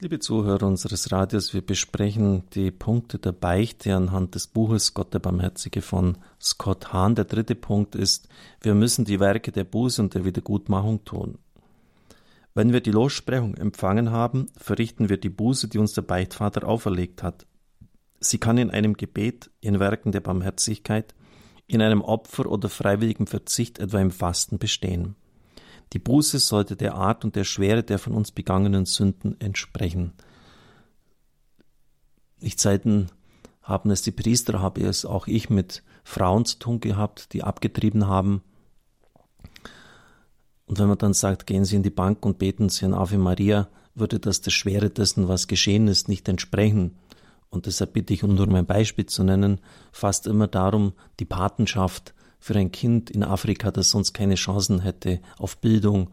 Liebe Zuhörer unseres Radios, wir besprechen die Punkte der Beichte anhand des Buches Gott der Barmherzige von Scott Hahn. Der dritte Punkt ist, wir müssen die Werke der Buße und der Wiedergutmachung tun. Wenn wir die Lossprechung empfangen haben, verrichten wir die Buße, die uns der Beichtvater auferlegt hat. Sie kann in einem Gebet, in Werken der Barmherzigkeit, in einem Opfer oder freiwilligem Verzicht, etwa im Fasten, bestehen. Die Buße sollte der Art und der Schwere der von uns begangenen Sünden entsprechen. Nicht selten haben es die Priester, habe es auch ich mit Frauen zu tun gehabt, die abgetrieben haben. Und wenn man dann sagt, gehen Sie in die Bank und beten Sie an Ave Maria, würde das der Schwere dessen, was geschehen ist, nicht entsprechen. Und deshalb bitte ich, um nur mein Beispiel zu nennen, fast immer darum, die Patenschaft für ein Kind in Afrika, das sonst keine Chancen hätte, auf Bildung,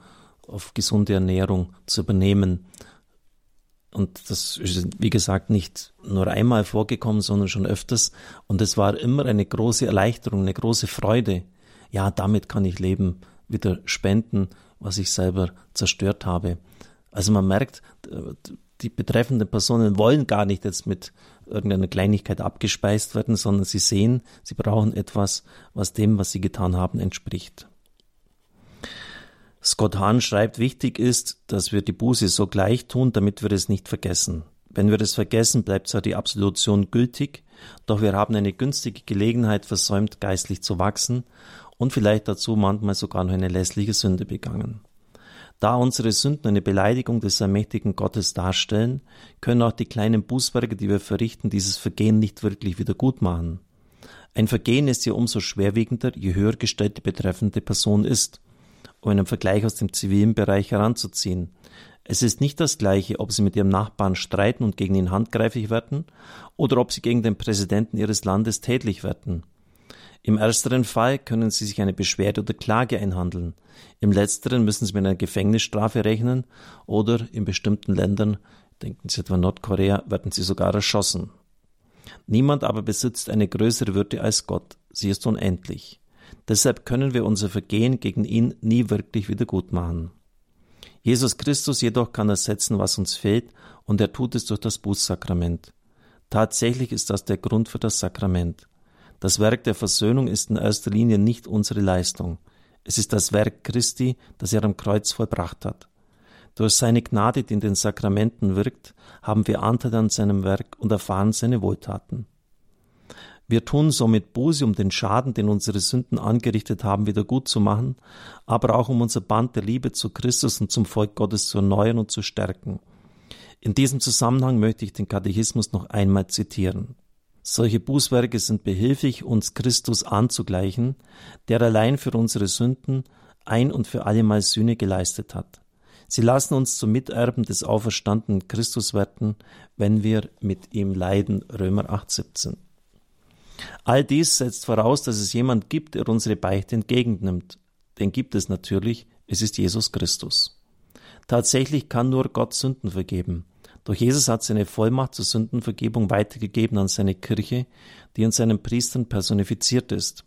auf gesunde Ernährung zu übernehmen. Und das ist, wie gesagt, nicht nur einmal vorgekommen, sondern schon öfters. Und es war immer eine große Erleichterung, eine große Freude. Ja, damit kann ich Leben wieder spenden, was ich selber zerstört habe. Also man merkt, die betreffenden Personen wollen gar nicht jetzt mit irgendeiner Kleinigkeit abgespeist werden, sondern sie sehen, sie brauchen etwas, was dem, was sie getan haben, entspricht. Scott Hahn schreibt, wichtig ist, dass wir die Buße so gleich tun, damit wir es nicht vergessen. Wenn wir es vergessen, bleibt zwar die Absolution gültig, doch wir haben eine günstige Gelegenheit versäumt, geistlich zu wachsen und vielleicht dazu manchmal sogar noch eine lässliche Sünde begangen. Da unsere Sünden eine Beleidigung des allmächtigen Gottes darstellen, können auch die kleinen Bußwerke, die wir verrichten, dieses Vergehen nicht wirklich wieder gut machen. Ein Vergehen ist ja umso schwerwiegender, je höher gestellt die betreffende Person ist, um einen Vergleich aus dem zivilen Bereich heranzuziehen. Es ist nicht das gleiche, ob sie mit ihrem Nachbarn streiten und gegen ihn handgreiflich werden, oder ob sie gegen den Präsidenten ihres Landes tätlich werden. Im ersteren Fall können Sie sich eine Beschwerde oder Klage einhandeln. Im letzteren müssen Sie mit einer Gefängnisstrafe rechnen oder in bestimmten Ländern, denken Sie etwa Nordkorea, werden Sie sogar erschossen. Niemand aber besitzt eine größere Würde als Gott. Sie ist unendlich. Deshalb können wir unser Vergehen gegen ihn nie wirklich wiedergutmachen. Jesus Christus jedoch kann ersetzen, was uns fehlt, und er tut es durch das Bußsakrament. Tatsächlich ist das der Grund für das Sakrament. Das Werk der Versöhnung ist in erster Linie nicht unsere Leistung. Es ist das Werk Christi, das er am Kreuz vollbracht hat. Durch seine Gnade, die in den Sakramenten wirkt, haben wir Anteil an seinem Werk und erfahren seine Wohltaten. Wir tun somit Buße, um den Schaden, den unsere Sünden angerichtet haben, wieder gut zu machen, aber auch um unser Band der Liebe zu Christus und zum Volk Gottes zu erneuern und zu stärken. In diesem Zusammenhang möchte ich den Katechismus noch einmal zitieren. Solche Bußwerke sind behilflich, uns Christus anzugleichen, der allein für unsere Sünden ein und für allemal Sühne geleistet hat. Sie lassen uns zum Miterben des auferstandenen Christus werden, wenn wir mit ihm leiden. Römer 8,17. All dies setzt voraus, dass es jemand gibt, der unsere Beichte entgegennimmt. Den gibt es natürlich, es ist Jesus Christus. Tatsächlich kann nur Gott Sünden vergeben. Doch Jesus hat seine Vollmacht zur Sündenvergebung weitergegeben an seine Kirche, die in seinen Priestern personifiziert ist.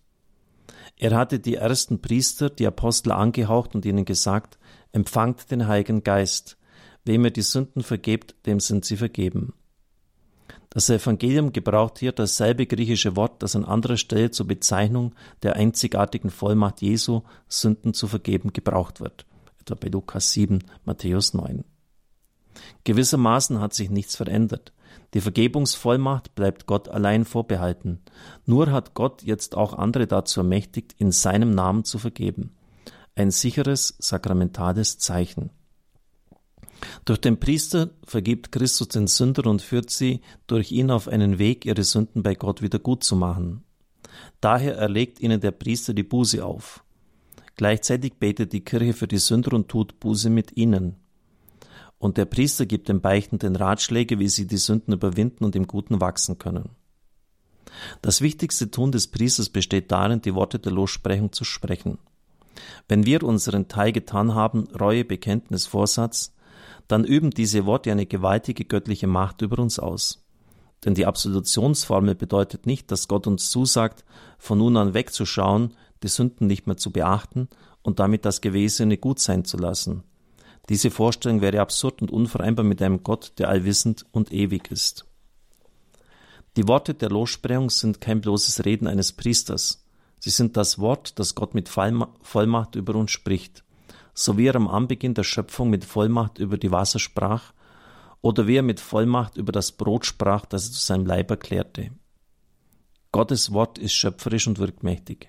Er hatte die ersten Priester, die Apostel angehaucht und ihnen gesagt, empfangt den Heiligen Geist. Wem er die Sünden vergebt, dem sind sie vergeben. Das Evangelium gebraucht hier dasselbe griechische Wort, das an anderer Stelle zur Bezeichnung der einzigartigen Vollmacht Jesu, Sünden zu vergeben, gebraucht wird. Etwa bei Lukas 7, Matthäus 9. Gewissermaßen hat sich nichts verändert. Die Vergebungsvollmacht bleibt Gott allein vorbehalten. Nur hat Gott jetzt auch andere dazu ermächtigt, in seinem Namen zu vergeben. Ein sicheres sakramentales Zeichen. Durch den Priester vergibt Christus den Sünder und führt sie durch ihn auf einen Weg, ihre Sünden bei Gott wieder gut zu machen. Daher erlegt ihnen der Priester die Buße auf. Gleichzeitig betet die Kirche für die Sünder und tut Buße mit ihnen und der Priester gibt den Beichtenden Ratschläge, wie sie die Sünden überwinden und im Guten wachsen können. Das wichtigste Tun des Priesters besteht darin, die Worte der Lossprechung zu sprechen. Wenn wir unseren Teil getan haben, Reue, Bekenntnis, Vorsatz, dann üben diese Worte eine gewaltige göttliche Macht über uns aus. Denn die Absolutionsformel bedeutet nicht, dass Gott uns zusagt, von nun an wegzuschauen, die Sünden nicht mehr zu beachten und damit das Gewesene gut sein zu lassen. Diese Vorstellung wäre absurd und unvereinbar mit einem Gott, der allwissend und ewig ist. Die Worte der Lossprechung sind kein bloßes Reden eines Priesters. Sie sind das Wort, das Gott mit Vollmacht über uns spricht. So wie er am Anbeginn der Schöpfung mit Vollmacht über die Wasser sprach, oder wie er mit Vollmacht über das Brot sprach, das er zu seinem Leib erklärte. Gottes Wort ist schöpferisch und wirkmächtig.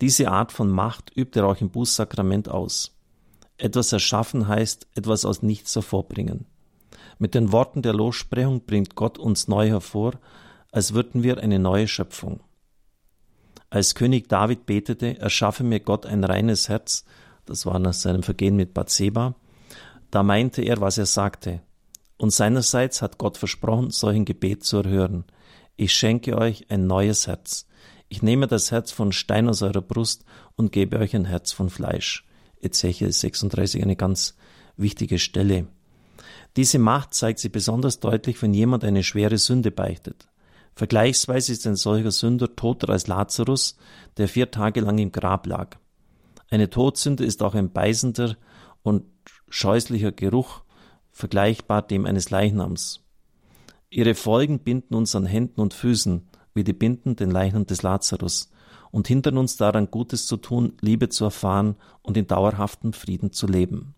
Diese Art von Macht übt er auch im Bußsakrament aus. Etwas erschaffen heißt, etwas aus nichts hervorbringen. Mit den Worten der Lossprechung bringt Gott uns neu hervor, als würden wir eine neue Schöpfung. Als König David betete, erschaffe mir Gott ein reines Herz, das war nach seinem Vergehen mit Bathseba, da meinte er, was er sagte. Und seinerseits hat Gott versprochen, solchen Gebet zu erhören. Ich schenke euch ein neues Herz. Ich nehme das Herz von Stein aus eurer Brust und gebe euch ein Herz von Fleisch. Ezechiel 36, eine ganz wichtige Stelle. Diese Macht zeigt sich besonders deutlich, wenn jemand eine schwere Sünde beichtet. Vergleichsweise ist ein solcher Sünder toter als Lazarus, der vier Tage lang im Grab lag. Eine Todsünde ist auch ein beißender und scheußlicher Geruch, vergleichbar dem eines Leichnams. Ihre Folgen binden uns an Händen und Füßen, wie die Binden den Leichnam des Lazarus, und hindern uns daran, Gutes zu tun, Liebe zu erfahren und in dauerhaftem Frieden zu leben.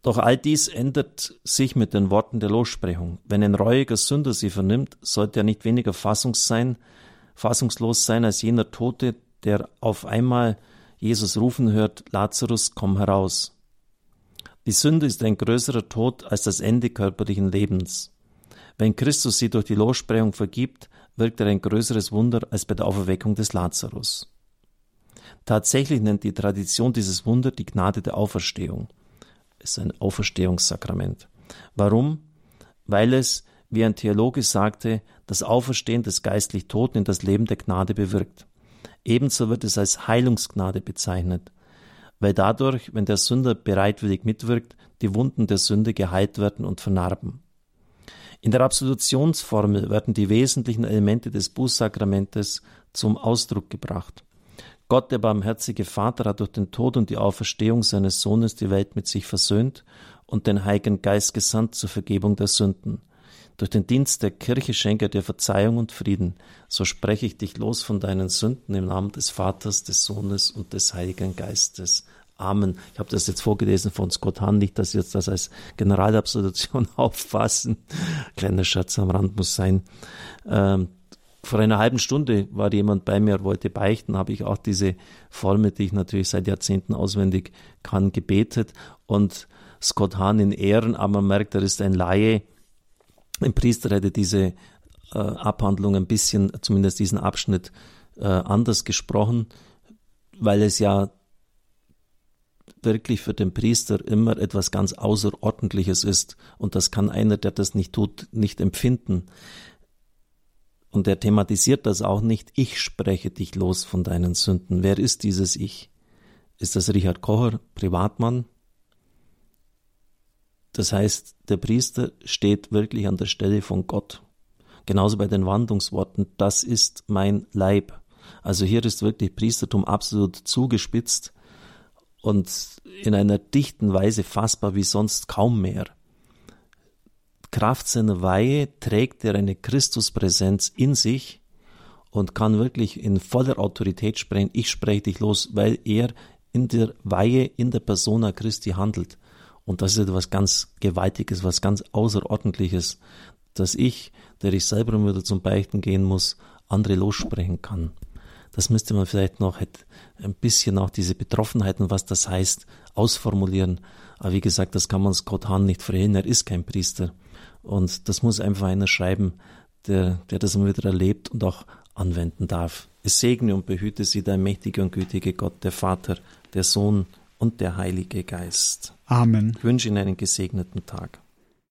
Doch all dies ändert sich mit den Worten der Lossprechung. Wenn ein reuiger Sünder sie vernimmt, sollte er nicht weniger fassungs sein, fassungslos sein als jener Tote, der auf einmal Jesus rufen hört, Lazarus, komm heraus. Die Sünde ist ein größerer Tod als das Ende körperlichen Lebens. Wenn Christus sie durch die Lossprechung vergibt, wirkt er ein größeres Wunder als bei der Auferweckung des Lazarus. Tatsächlich nennt die Tradition dieses Wunder die Gnade der Auferstehung. Es ist ein Auferstehungssakrament. Warum? Weil es, wie ein Theologe sagte, das Auferstehen des geistlich Toten in das Leben der Gnade bewirkt. Ebenso wird es als Heilungsgnade bezeichnet, weil dadurch, wenn der Sünder bereitwillig mitwirkt, die Wunden der Sünde geheilt werden und vernarben. In der Absolutionsformel werden die wesentlichen Elemente des Bußsakramentes zum Ausdruck gebracht. Gott, der barmherzige Vater, hat durch den Tod und die Auferstehung seines Sohnes die Welt mit sich versöhnt und den Heiligen Geist gesandt zur Vergebung der Sünden. Durch den Dienst der Kirche schenke er dir Verzeihung und Frieden. So spreche ich dich los von deinen Sünden im Namen des Vaters, des Sohnes und des Heiligen Geistes. Amen. Ich habe das jetzt vorgelesen von Scott Hahn, nicht, dass Sie jetzt das als Generalabsolution auffassen. Kleiner Schatz am Rand muss sein. Ähm, vor einer halben Stunde war jemand bei mir, wollte beichten, habe ich auch diese Formel, die ich natürlich seit Jahrzehnten auswendig kann, gebetet und Scott Hahn in Ehren, aber man merkt, er ist ein Laie, ein Priester hätte diese äh, Abhandlung ein bisschen, zumindest diesen Abschnitt, äh, anders gesprochen, weil es ja wirklich für den Priester immer etwas ganz Außerordentliches ist. Und das kann einer, der das nicht tut, nicht empfinden. Und er thematisiert das auch nicht. Ich spreche dich los von deinen Sünden. Wer ist dieses Ich? Ist das Richard Kocher, Privatmann? Das heißt, der Priester steht wirklich an der Stelle von Gott. Genauso bei den Wandlungsworten, das ist mein Leib. Also hier ist wirklich Priestertum absolut zugespitzt und in einer dichten Weise fassbar wie sonst kaum mehr. Kraft seiner Weihe trägt er eine Christuspräsenz in sich und kann wirklich in voller Autorität sprechen, ich spreche dich los, weil er in der Weihe in der Persona Christi handelt. Und das ist etwas ganz Gewaltiges, was ganz Außerordentliches, dass ich, der ich selber wieder zum Beichten gehen muss, andere lossprechen kann. Das müsste man vielleicht noch ein bisschen auch diese Betroffenheit und was das heißt, ausformulieren. Aber wie gesagt, das kann man Scott Hahn nicht verhehlen. Er ist kein Priester. Und das muss einfach einer schreiben, der, der das immer wieder erlebt und auch anwenden darf. Es segne und behüte sie, der mächtige und gütige Gott, der Vater, der Sohn und der Heilige Geist. Amen. Ich wünsche Ihnen einen gesegneten Tag.